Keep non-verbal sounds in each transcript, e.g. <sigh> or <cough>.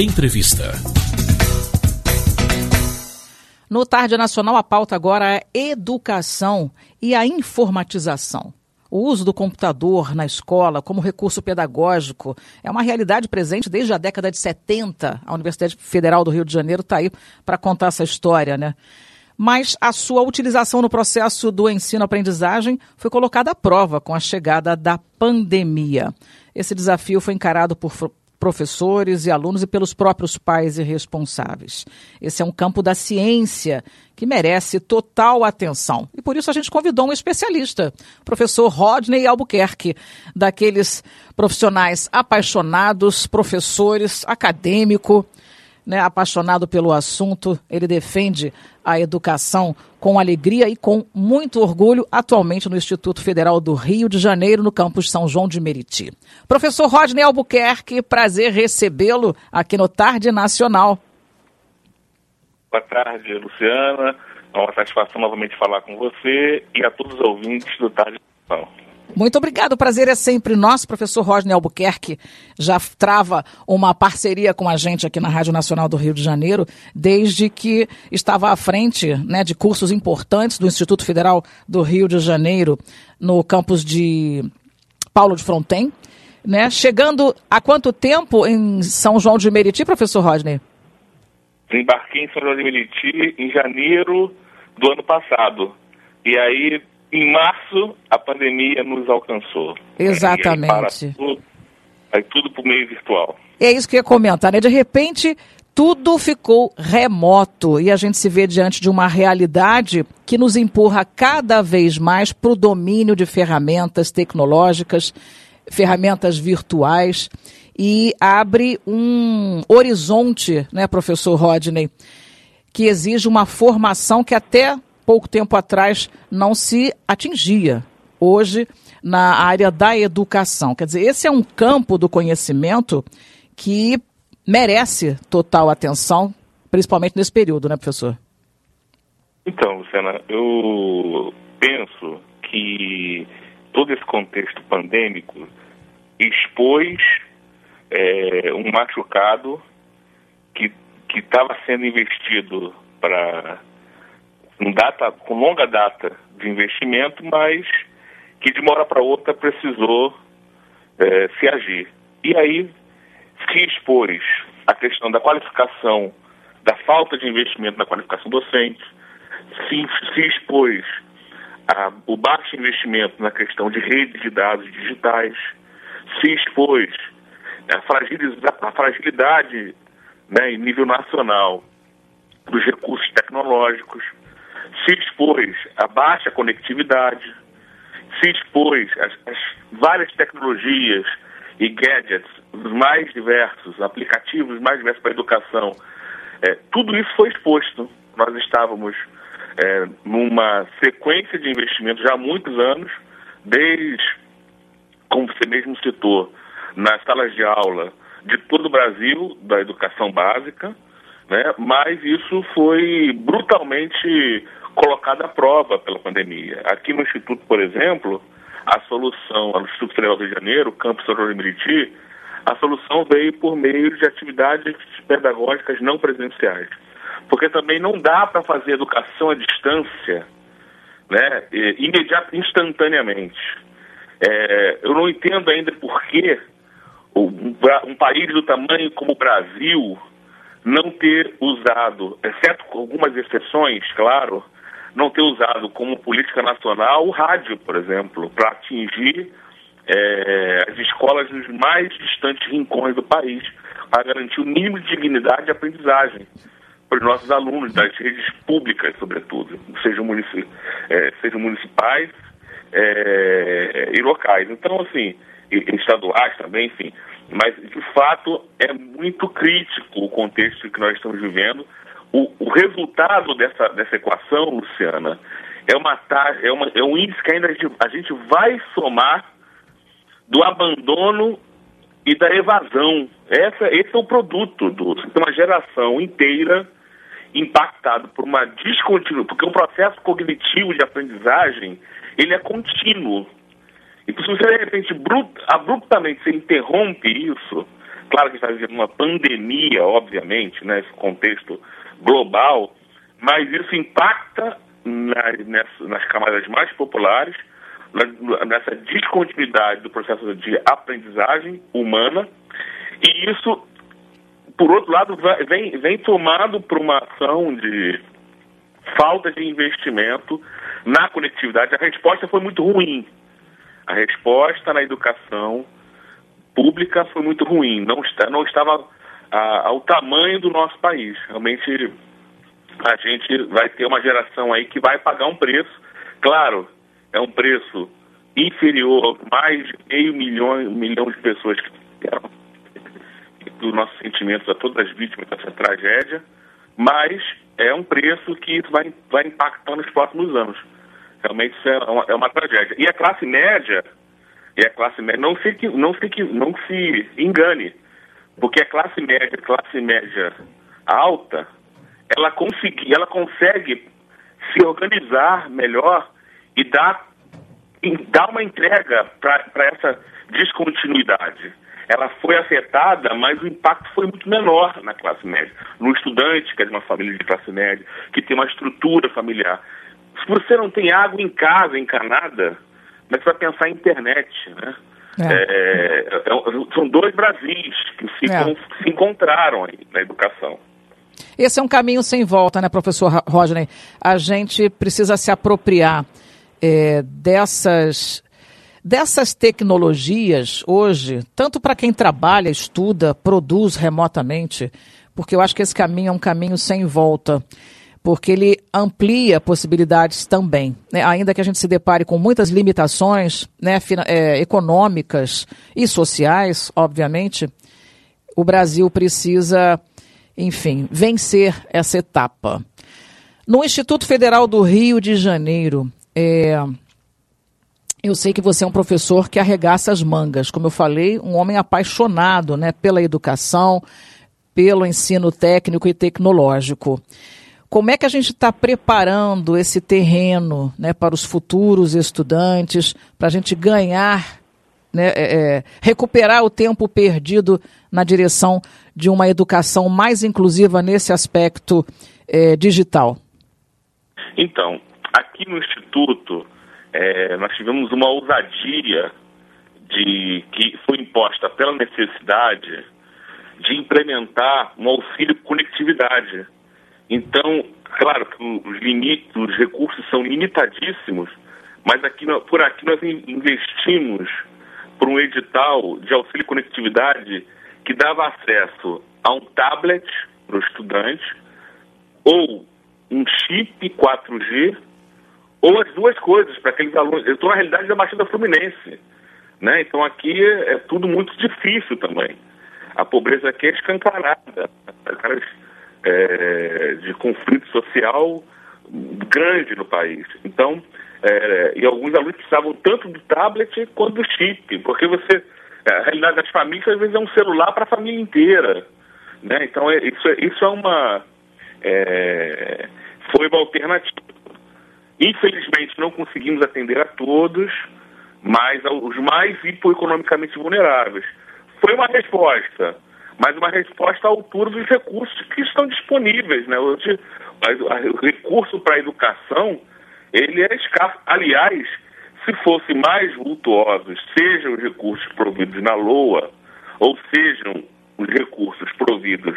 Entrevista. No Tarde Nacional, a pauta agora é educação e a informatização. O uso do computador na escola como recurso pedagógico é uma realidade presente desde a década de 70. A Universidade Federal do Rio de Janeiro está aí para contar essa história, né? Mas a sua utilização no processo do ensino-aprendizagem foi colocada à prova com a chegada da pandemia. Esse desafio foi encarado por professores e alunos e pelos próprios pais e responsáveis. Esse é um campo da ciência que merece total atenção. E por isso a gente convidou um especialista, o professor Rodney Albuquerque, daqueles profissionais apaixonados, professores, acadêmico, né, apaixonado pelo assunto, ele defende a educação com alegria e com muito orgulho, atualmente no Instituto Federal do Rio de Janeiro, no campus São João de Meriti. Professor Rodney Albuquerque, prazer recebê-lo aqui no Tarde Nacional. Boa tarde, Luciana. É uma satisfação novamente falar com você e a todos os ouvintes do Tarde Nacional. Muito obrigado, o prazer é sempre nosso. Professor Rodney Albuquerque já trava uma parceria com a gente aqui na Rádio Nacional do Rio de Janeiro, desde que estava à frente né, de cursos importantes do Instituto Federal do Rio de Janeiro, no campus de Paulo de Fronten. Né? Chegando há quanto tempo em São João de Meriti, professor Rodney? Embarquei em São João de Meriti em janeiro do ano passado. E aí em março, a pandemia nos alcançou. Exatamente. Aí, tudo, aí tudo por meio virtual. É isso que eu ia comentar, né? De repente, tudo ficou remoto e a gente se vê diante de uma realidade que nos empurra cada vez mais para o domínio de ferramentas tecnológicas, ferramentas virtuais e abre um horizonte, né, professor Rodney, que exige uma formação que até pouco tempo atrás não se atingia. Hoje, na área da educação. Quer dizer, esse é um campo do conhecimento que merece total atenção, principalmente nesse período, né, professor? Então, Luciana, eu penso que todo esse contexto pandêmico expôs é, um machucado que estava sendo investido para com, data, com longa data de investimento, mas que de uma hora para outra precisou é, se agir. E aí se expôs a questão da qualificação, da falta de investimento na qualificação docente, se, se expôs a, o baixo investimento na questão de redes de dados digitais, se expôs a, a fragilidade né, em nível nacional dos recursos tecnológicos, se expôs à baixa conectividade, se expôs às, às várias tecnologias e gadgets mais diversos, aplicativos mais diversos para a educação. É, tudo isso foi exposto. Nós estávamos é, numa sequência de investimentos já há muitos anos, desde, como você mesmo citou, nas salas de aula de todo o Brasil, da educação básica, né? mas isso foi brutalmente colocada à prova pela pandemia. Aqui no Instituto, por exemplo, a solução, no Instituto Federal do Rio de Janeiro, Campus São Meriti, a solução veio por meio de atividades pedagógicas não presenciais. Porque também não dá para fazer educação à distância né, imediata, instantaneamente. É, eu não entendo ainda por que um país do tamanho como o Brasil não ter usado, exceto algumas exceções, claro, não ter usado como política nacional o rádio, por exemplo, para atingir é, as escolas nos mais distantes rincões do país, para garantir o mínimo de dignidade e aprendizagem para os nossos alunos das redes públicas, sobretudo, sejam, munici é, sejam municipais é, e locais. Então, assim, e, e estaduais também, enfim. Mas, de fato, é muito crítico o contexto que nós estamos vivendo o, o resultado dessa, dessa equação, Luciana, é, uma, é, uma, é um índice que ainda a gente, vai somar do abandono e da evasão. Essa, esse é o produto do uma geração inteira impactada por uma descontinuidade, porque o processo cognitivo de aprendizagem ele é contínuo. Então, se você de repente abruptamente você interrompe isso, Claro que está vivendo uma pandemia, obviamente, né, contexto global, mas isso impacta nas, nas camadas mais populares, nessa descontinuidade do processo de aprendizagem humana, e isso, por outro lado, vem, vem tomado por uma ação de falta de investimento na conectividade. A resposta foi muito ruim. A resposta na educação pública foi muito ruim. Não, está, não estava a, ao tamanho do nosso país. Realmente a gente vai ter uma geração aí que vai pagar um preço. Claro, é um preço inferior a mais de meio milhão, milhão de pessoas que deram dos nossos sentimentos a todas as vítimas dessa tragédia, mas é um preço que isso vai, vai impactar nos próximos anos. Realmente isso é uma, é uma tragédia. E a classe média, e a classe média, não se, não se, não se engane, porque a classe média, classe média alta, ela, consegui, ela consegue se organizar melhor e dar, e dar uma entrega para essa descontinuidade. Ela foi afetada, mas o impacto foi muito menor na classe média. No estudante, que é de uma família de classe média, que tem uma estrutura familiar. Se você não tem água em casa, encanada, como é que você vai pensar em internet, né? É. É, é são dois Brasis que se, é. se encontraram na educação. Esse é um caminho sem volta, né, professor Rodney? A gente precisa se apropriar é, dessas, dessas tecnologias hoje, tanto para quem trabalha, estuda, produz remotamente, porque eu acho que esse caminho é um caminho sem volta porque ele amplia possibilidades também. Né? Ainda que a gente se depare com muitas limitações né, é, econômicas e sociais, obviamente, o Brasil precisa enfim, vencer essa etapa. No Instituto Federal do Rio de Janeiro, é, eu sei que você é um professor que arregaça as mangas, como eu falei, um homem apaixonado né, pela educação, pelo ensino técnico e tecnológico. Como é que a gente está preparando esse terreno né, para os futuros estudantes, para a gente ganhar né, é, é, recuperar o tempo perdido na direção de uma educação mais inclusiva nesse aspecto é, digital? Então, aqui no Instituto, é, nós tivemos uma ousadia de, que foi imposta pela necessidade de implementar um auxílio conectividade. Então, claro que os, limites, os recursos são limitadíssimos, mas aqui, por aqui nós investimos por um edital de auxílio conectividade que dava acesso a um tablet para o estudante, ou um chip 4G, ou as duas coisas para aqueles alunos. Eu estou na realidade da Baixada Fluminense, né? Então aqui é, é tudo muito difícil também. A pobreza aqui é escancarada, caras é, de conflito social grande no país. Então, é, e alguns alunos precisavam tanto do tablet quanto do chip, porque você, é, a realidade das famílias às vezes é um celular para a família inteira. Né? Então, é, isso, é, isso é uma. É, foi uma alternativa. Infelizmente, não conseguimos atender a todos, mas aos mais hipoeconomicamente vulneráveis. Foi uma resposta, mas uma resposta à altura dos recursos que estão disponíveis. Né? Hoje, o recurso para a educação ele é escasso. Aliás, se fossem mais vultuosos, sejam os recursos providos na LOA, ou sejam os recursos providos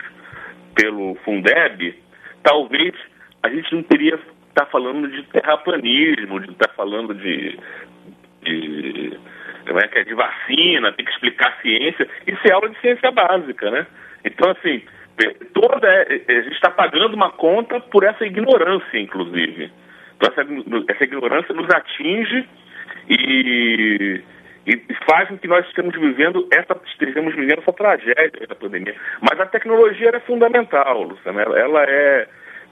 pelo Fundeb, talvez a gente não teria estar tá falando de terraplanismo, de estar tá falando de, de, é que é, de vacina, tem que explicar ciência. Isso é aula de ciência básica, né? Então, assim, toda, a gente está pagando uma conta por essa ignorância, inclusive. Então, essa, essa ignorância nos atinge e, e, faz com que nós estejamos vivendo essa, estejamos vivendo essa tragédia da pandemia. Mas a tecnologia é fundamental, Luciana. Ela, ela é,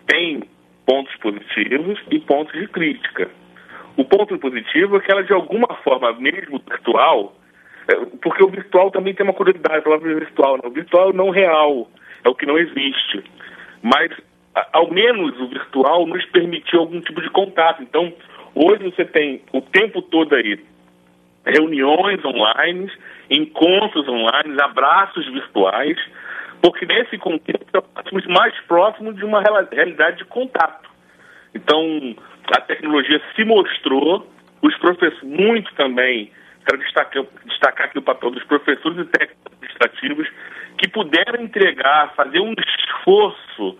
tem pontos positivos e pontos de crítica. O ponto positivo é que ela, de alguma forma, mesmo virtual, é, porque o virtual também tem uma curiosidade, a palavra virtual, né? o virtual não real, é o que não existe. Mas ao menos o virtual nos permitiu algum tipo de contato. Então, hoje você tem o tempo todo aí reuniões online, encontros online, abraços virtuais, porque nesse contexto estamos mais próximos de uma realidade de contato. Então, a tecnologia se mostrou, os professores, muito também, quero destacar, destacar aqui o papel dos professores e técnicos administrativos, que puderam entregar, fazer um esforço,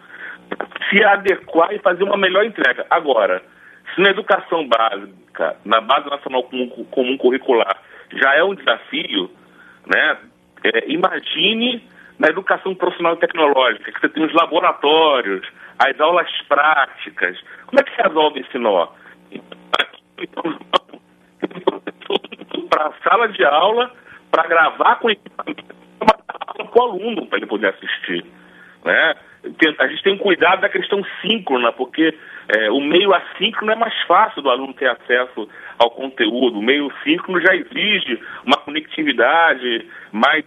se adequar e fazer uma melhor entrega. Agora, se na educação básica, na base nacional comum, comum curricular, já é um desafio, né? É, imagine na educação profissional e tecnológica, que você tem os laboratórios, as aulas práticas. Como é que se resolve esse nó? Para a sala de aula, para gravar com equipamento, para o aluno, para ele poder assistir. Né? A gente tem cuidado da questão síncrona, porque é, o meio assíncrono é mais fácil do aluno ter acesso ao conteúdo. O meio síncrono já exige uma conectividade mais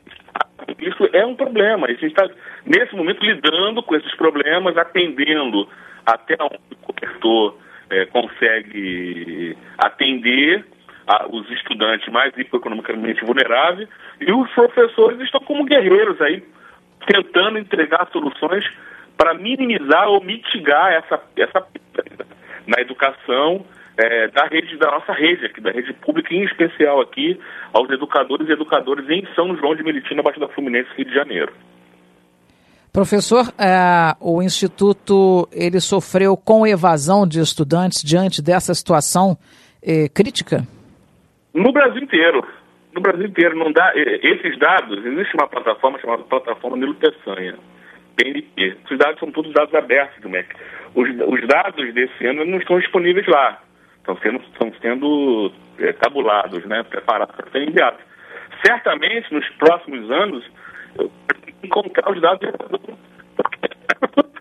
isso é um problema. A gente está, nesse momento, lidando com esses problemas, atendendo até onde o cobertor é, consegue atender a, os estudantes mais economicamente vulneráveis e os professores estão como guerreiros aí, tentando entregar soluções para minimizar ou mitigar essa, essa na educação é, da rede, da nossa rede aqui, da rede pública, em especial aqui, aos educadores e educadoras em São João de Meriti, na Baixada Fluminense, Rio de Janeiro. Professor, é, o Instituto ele sofreu com evasão de estudantes diante dessa situação é, crítica? No Brasil inteiro. No Brasil inteiro. Não dá, é, esses dados, existe uma plataforma chamada Plataforma Nilo Peçanha, PNP. Esses dados são todos dados abertos do MEC. Os, os dados desse ano não estão disponíveis lá estão sendo, estão sendo é, tabulados, né, preparados para serem enviados. Certamente, nos próximos anos, encontrar os dados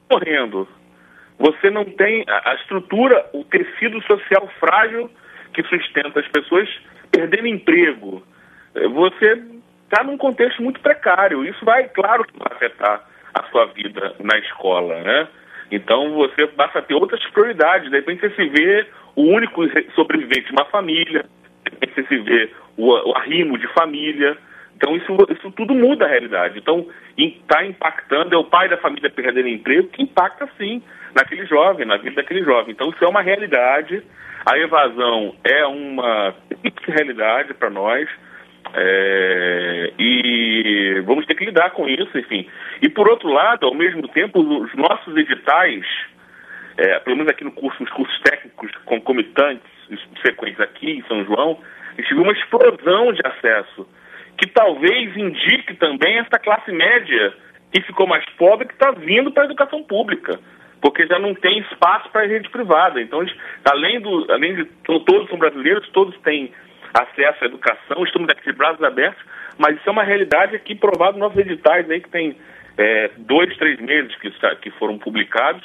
morrendo. <laughs> Você não tem a, a estrutura, o tecido social frágil que sustenta as pessoas perdendo emprego. É, você está num contexto muito precário. Isso vai, claro que vai afetar a sua vida na escola, né? Então você passa a ter outras prioridades. De repente você se vê o único sobrevivente de uma família, você se vê o, o arrimo de família. Então isso, isso tudo muda a realidade. Então está impactando, é o pai da família perdendo emprego que impacta sim naquele jovem, na vida daquele jovem. Então isso é uma realidade. A evasão é uma realidade para nós. É, e vamos ter que lidar com isso, enfim. E por outro lado, ao mesmo tempo, os nossos editais, é, pelo menos aqui no curso, nos cursos técnicos concomitantes, sequentes aqui em São João, a gente viu uma explosão de acesso, que talvez indique também essa classe média que ficou mais pobre que está vindo para a educação pública, porque já não tem espaço para a rede privada. Então, além, do, além de todos são brasileiros, todos têm acesso à educação, estamos aqui de braços abertos, mas isso é uma realidade aqui provado nos nossos editais aí que tem é, dois, três meses que, que foram publicados,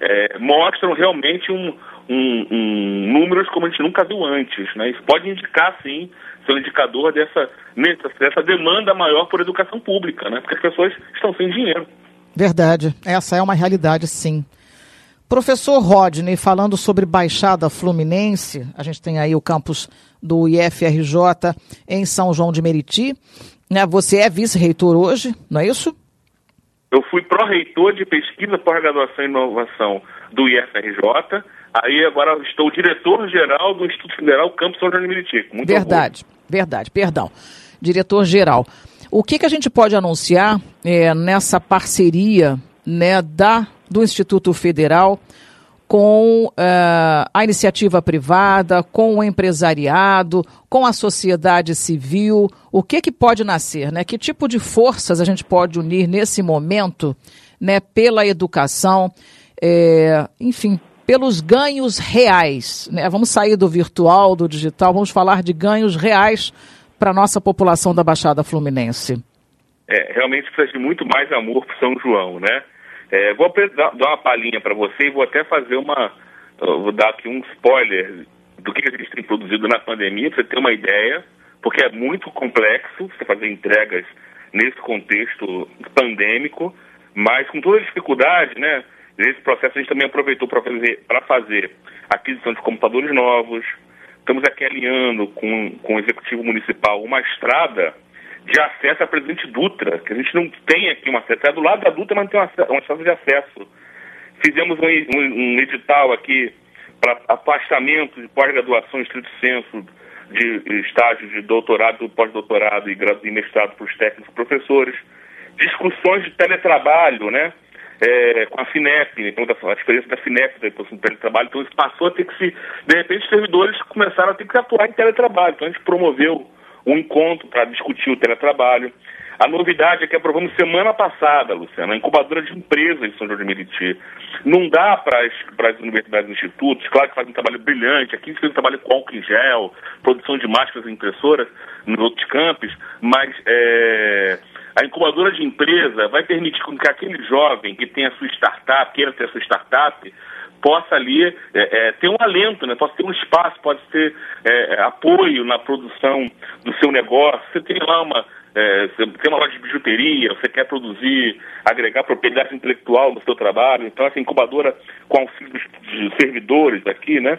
é, mostram realmente um, um, um, números como a gente nunca viu antes. Né? Isso pode indicar, sim, ser um indicador dessa, dessa demanda maior por educação pública, né? porque as pessoas estão sem dinheiro. Verdade, essa é uma realidade, sim. Professor Rodney, falando sobre Baixada Fluminense, a gente tem aí o campus do IFRJ em São João de Meriti. Né? Você é vice-reitor hoje, não é isso? Eu fui pró-reitor de pesquisa, pós-graduação e inovação do IFRJ. Aí agora estou diretor-geral do Instituto Federal Campus São João de Meriti. Verdade, orgulho. verdade, perdão. Diretor-geral. O que, que a gente pode anunciar é, nessa parceria né, da, do Instituto Federal com uh, a iniciativa privada, com o empresariado, com a sociedade civil? O que, que pode nascer? Né? Que tipo de forças a gente pode unir nesse momento né, pela educação, é, enfim, pelos ganhos reais? Né? Vamos sair do virtual, do digital, vamos falar de ganhos reais para a nossa população da Baixada Fluminense. É, realmente precisa de muito mais amor para São João, né? É, vou dar uma palhinha para você e vou até fazer uma. Vou dar aqui um spoiler do que a gente tem produzido na pandemia, para você ter uma ideia, porque é muito complexo você fazer entregas nesse contexto pandêmico, mas com toda a dificuldade, né? Nesse processo a gente também aproveitou para fazer, fazer aquisição de computadores novos, estamos aqui alinhando com, com o Executivo Municipal uma estrada de acesso a Presidente Dutra, que a gente não tem aqui uma estrada. É do lado da Dutra, mas não tem uma, uma estrada de acesso. Fizemos um, um, um edital aqui para afastamento de pós-graduação, estrito senso, de estágios de doutorado, pós-doutorado e, mestrado para os técnicos professores. Discussões de teletrabalho, né? É, com a FINEP, então, a experiência da FINEP da imposição de teletrabalho, então isso passou a ter que se, de repente os servidores começaram a ter que atuar em teletrabalho, então a gente promoveu um encontro para discutir o teletrabalho. A novidade é que aprovamos semana passada, Luciana, a incubadora de empresas de São João de Meriti. Não dá para as universidades e institutos, claro que fazem um trabalho brilhante, aqui fez um trabalho com álcool em gel, produção de máscaras e impressoras nos outros campos, mas é, a incubadora de empresa vai permitir que aquele jovem que tem a sua startup, queira ter a sua startup, possa ali é, é, ter um alento, né? possa ter um espaço, pode ter é, apoio na produção do seu negócio. Você tem lá uma, é, você tem uma loja de bijuteria, você quer produzir, agregar propriedade intelectual no seu trabalho. Então, essa incubadora, com auxílio dos servidores aqui, né,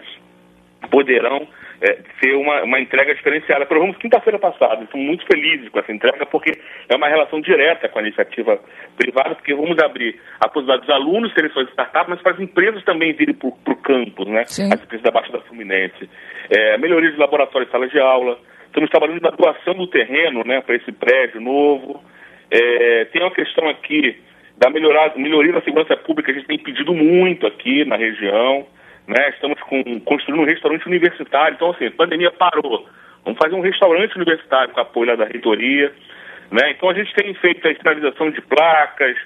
poderão é, ser uma, uma entrega diferenciada. Provamos quinta-feira passada, estamos muito felizes com essa entrega, porque é uma relação direta com a iniciativa privada, porque vamos abrir a possibilidade dos alunos serem suas startups, mas para as empresas também virem para o campus, né? Sim. As empresas da Baixa da Fluminense. É, melhoria de laboratórios e salas de aula. Estamos trabalhando na doação do terreno, né, para esse prédio novo. É, tem uma questão aqui da melhorar, melhoria da segurança pública, a gente tem pedido muito aqui na região. Né? Estamos com, construindo um restaurante universitário. Então, assim, a pandemia parou. Vamos fazer um restaurante universitário com apoio da reitoria. Né? Então, a gente tem feito a sinalização de placas,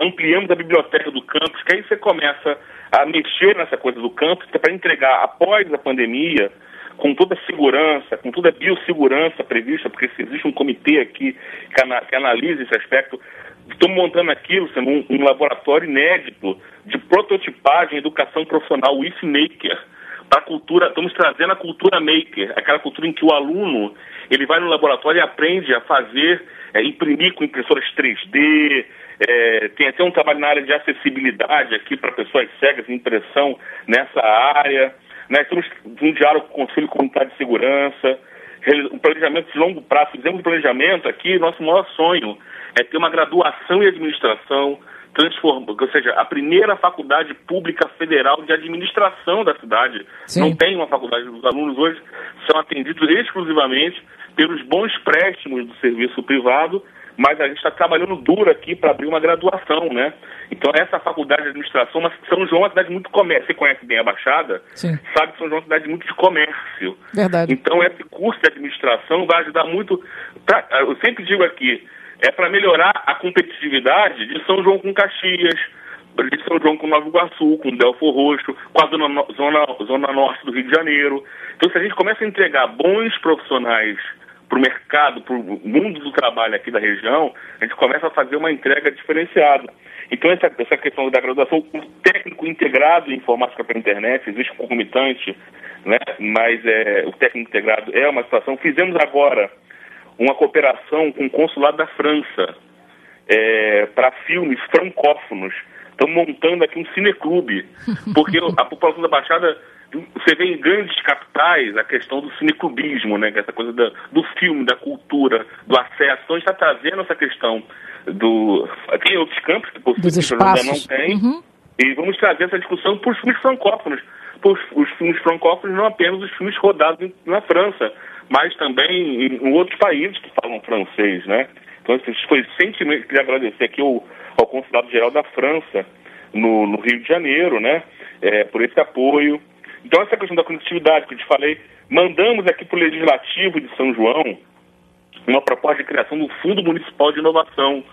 ampliamos a biblioteca do campus, que aí você começa a mexer nessa coisa do campus para entregar, após a pandemia, com toda a segurança, com toda a biossegurança prevista, porque existe um comitê aqui que, ana, que analisa esse aspecto, Estamos montando aqui, Luciano, um, um, laboratório inédito de prototipagem educação profissional, o IF Maker, para cultura, estamos trazendo a cultura maker, aquela cultura em que o aluno ele vai no laboratório e aprende a fazer, é, imprimir com impressoras 3D, é, tem até um trabalho na área de acessibilidade aqui para pessoas cegas, impressão nessa área. Né? Estamos um diálogo com o Conselho Comunitário de Segurança, um planejamento de longo prazo, fizemos um planejamento aqui, nosso maior sonho é ter uma graduação em administração, transforma, ou seja, a primeira faculdade pública federal de administração da cidade. Sim. Não tem uma faculdade, os alunos hoje são atendidos exclusivamente pelos bons préstimos do serviço privado, mas a gente está trabalhando duro aqui para abrir uma graduação, né? Então essa faculdade de administração, mas São João é uma cidade muito comércio. Você conhece bem a Baixada? Sim. Sabe que São João é uma cidade muito de comércio. Verdade. Então esse curso de administração vai ajudar muito. Pra, eu sempre digo aqui, é para melhorar a competitividade de São João com Caxias, de São João com Nova Iguaçu, com Belfor Roxo, com a zona, zona, zona norte do Rio de Janeiro. Então, se a gente começa a entregar bons profissionais para o mercado, para o mundo do trabalho aqui da região, a gente começa a fazer uma entrega diferenciada. Então, essa, essa questão da graduação, o técnico integrado em informática para a internet, existe um concomitante, né? mas é, o técnico integrado é uma situação. Fizemos agora uma cooperação com o consulado da França é, para filmes francófonos. Estamos montando aqui um cineclube, <laughs> porque a população da Baixada, você vê em grandes capitais a questão do cineclubismo, né? É essa coisa da, do filme, da cultura, do acesso. Então a gente está trazendo essa questão do. Tem outros campos que possivelmente ainda não tem. Uhum. E vamos trazer essa discussão para os filmes francófonos. Por os filmes francófonos, não apenas os filmes rodados na França, mas também em, outros países que falam francês, né? Então, foi recentemente, queria agradecer aqui ao, ao Consulado Geral da França, no, no, Rio de Janeiro, né? É, por esse apoio. Então, essa questão da conectividade que eu te falei, mandamos aqui para o Legislativo de São João uma proposta de criação do Fundo Municipal de Inovação.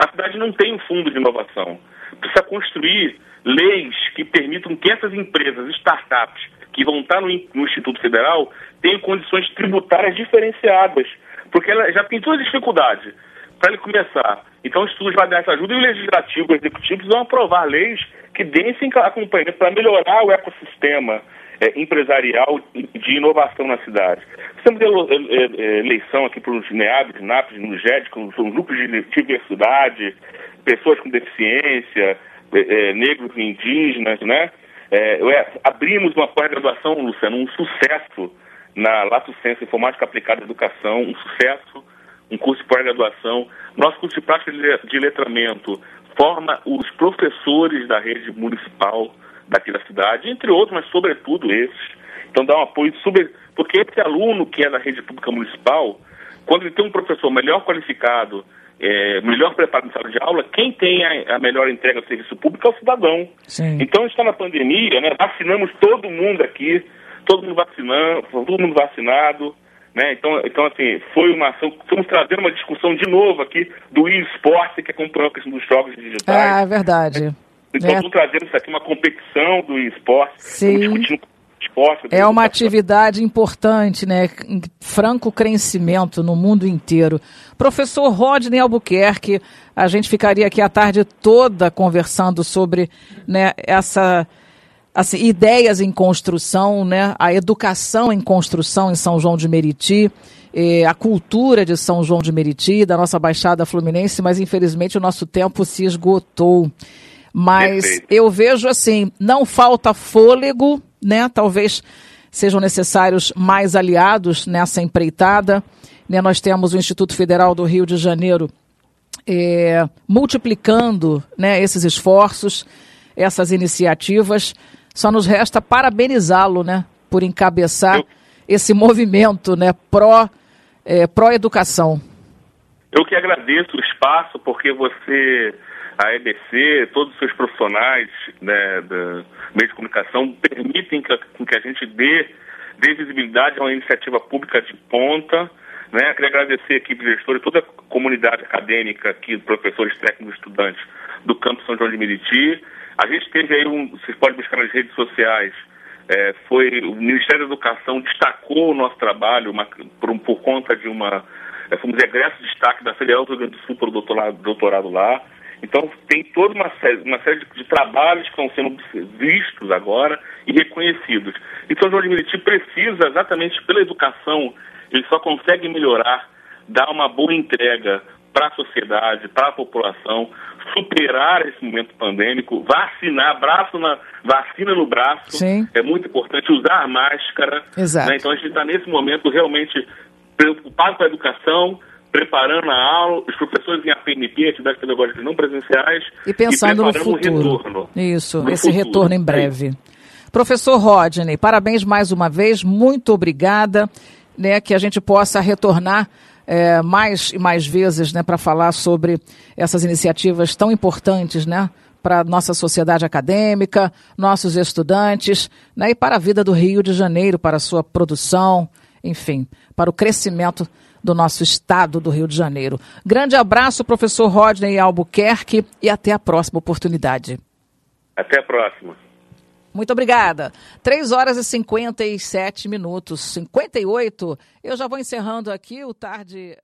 A cidade não tem um fundo de inovação. Precisa construir leis que permitam que essas empresas, startups, que vão estar no, no Instituto Federal, tenham condições tributárias diferenciadas, porque ela já tem toda a dificuldade para ele começar. Então, o Instituto vai dar essa ajuda e o Legislativo o Executivo vão aprovar leis que deem esse acompanhamento para melhorar o ecossistema é, empresarial de inovação na cidade. Estamos tendo eleição aqui para os NEABs, NAPs, no GED, com são grupos de diversidade, pessoas com deficiência, é, é, negros e indígenas, né? É, é, abrimos uma pós-graduação, Luciano, um sucesso na Lato Senso Informática Aplicada à Educação, um sucesso, um curso de pós-graduação. Nosso curso de prática de letramento forma os professores da rede municipal daqui da cidade, entre outros, mas sobretudo esses. Então dá um apoio super. Porque esse aluno que é da rede pública municipal, quando ele tem um professor melhor qualificado, é, melhor preparado em sala de aula, quem tem a, a, melhor entrega do serviço público é o cidadão. Sim. Então a gente está na pandemia, né? Vacinamos todo mundo aqui, todo mundo vacinando, todo mundo vacinado. Né? Então, então, assim, foi uma ação. Estamos trazendo uma discussão de novo aqui do esporte, que acompanhou a questão dos jogos digitais. Ah, é verdade. Então, é. estamos trazendo isso aqui, uma competição do esporte. Sim. Estamos discutindo esporte. É uma atividade importante, né? Em franco crescimento no mundo inteiro. Professor Rodney Albuquerque, a gente ficaria aqui a tarde toda conversando sobre né, essa assim, ideias em construção, né? a educação em construção em São João de Meriti, eh, a cultura de São João de Meriti, da nossa Baixada Fluminense, mas infelizmente o nosso tempo se esgotou. Mas Perfeito. eu vejo assim, não falta fôlego, né? Talvez sejam necessários mais aliados nessa empreitada. Né? Nós temos o Instituto Federal do Rio de Janeiro eh, multiplicando né, esses esforços, essas iniciativas. Só nos resta parabenizá-lo, né, por encabeçar eu, esse movimento, né, pró, é, pró educação. Eu que agradeço o espaço, porque você, a EBC, todos os seus profissionais né, da meio de comunicação permitem que, que a gente dê, dê visibilidade a uma iniciativa pública de ponta. Né? Queria agradecer a equipe gestora e toda a comunidade acadêmica aqui, professores, técnicos, estudantes do Campo São João de Meriti. A gente teve aí um, vocês podem buscar nas redes sociais, é, foi o Ministério da Educação destacou o nosso trabalho uma, por, por, conta de uma, é, fomos egresso de destaque da Federal do Rio Grande do Sul para o doutorado, doutorado lá. Então tem toda uma série, uma série de, de, trabalhos que estão sendo vistos agora e reconhecidos. Então o João de Meriti precisa, exatamente pela educação, ele só consegue melhorar, dar uma boa entrega para a sociedade, para a população, superar esse momento pandêmico, vacinar, braço na, vacina no braço, Sim. é muito importante, usar máscara. Exato. Né? Então a gente está nesse momento realmente preocupado com a educação, preparando a aula, os professores em APNP, atividades pedagógicas não presenciais, e pensando e no futuro. Retorno, Isso, esse futuro. retorno em breve. Professor Rodney, parabéns mais uma vez, muito obrigada, né, que a gente possa retornar é, mais e mais vezes né, para falar sobre essas iniciativas tão importantes né, para a nossa sociedade acadêmica, nossos estudantes né, e para a vida do Rio de Janeiro, para a sua produção, enfim, para o crescimento do nosso estado do Rio de Janeiro. Grande abraço, professor Rodney Albuquerque, e até a próxima oportunidade. Até a próxima. Muito obrigada. 3 horas e 57 minutos, 58. Eu já vou encerrando aqui o tarde.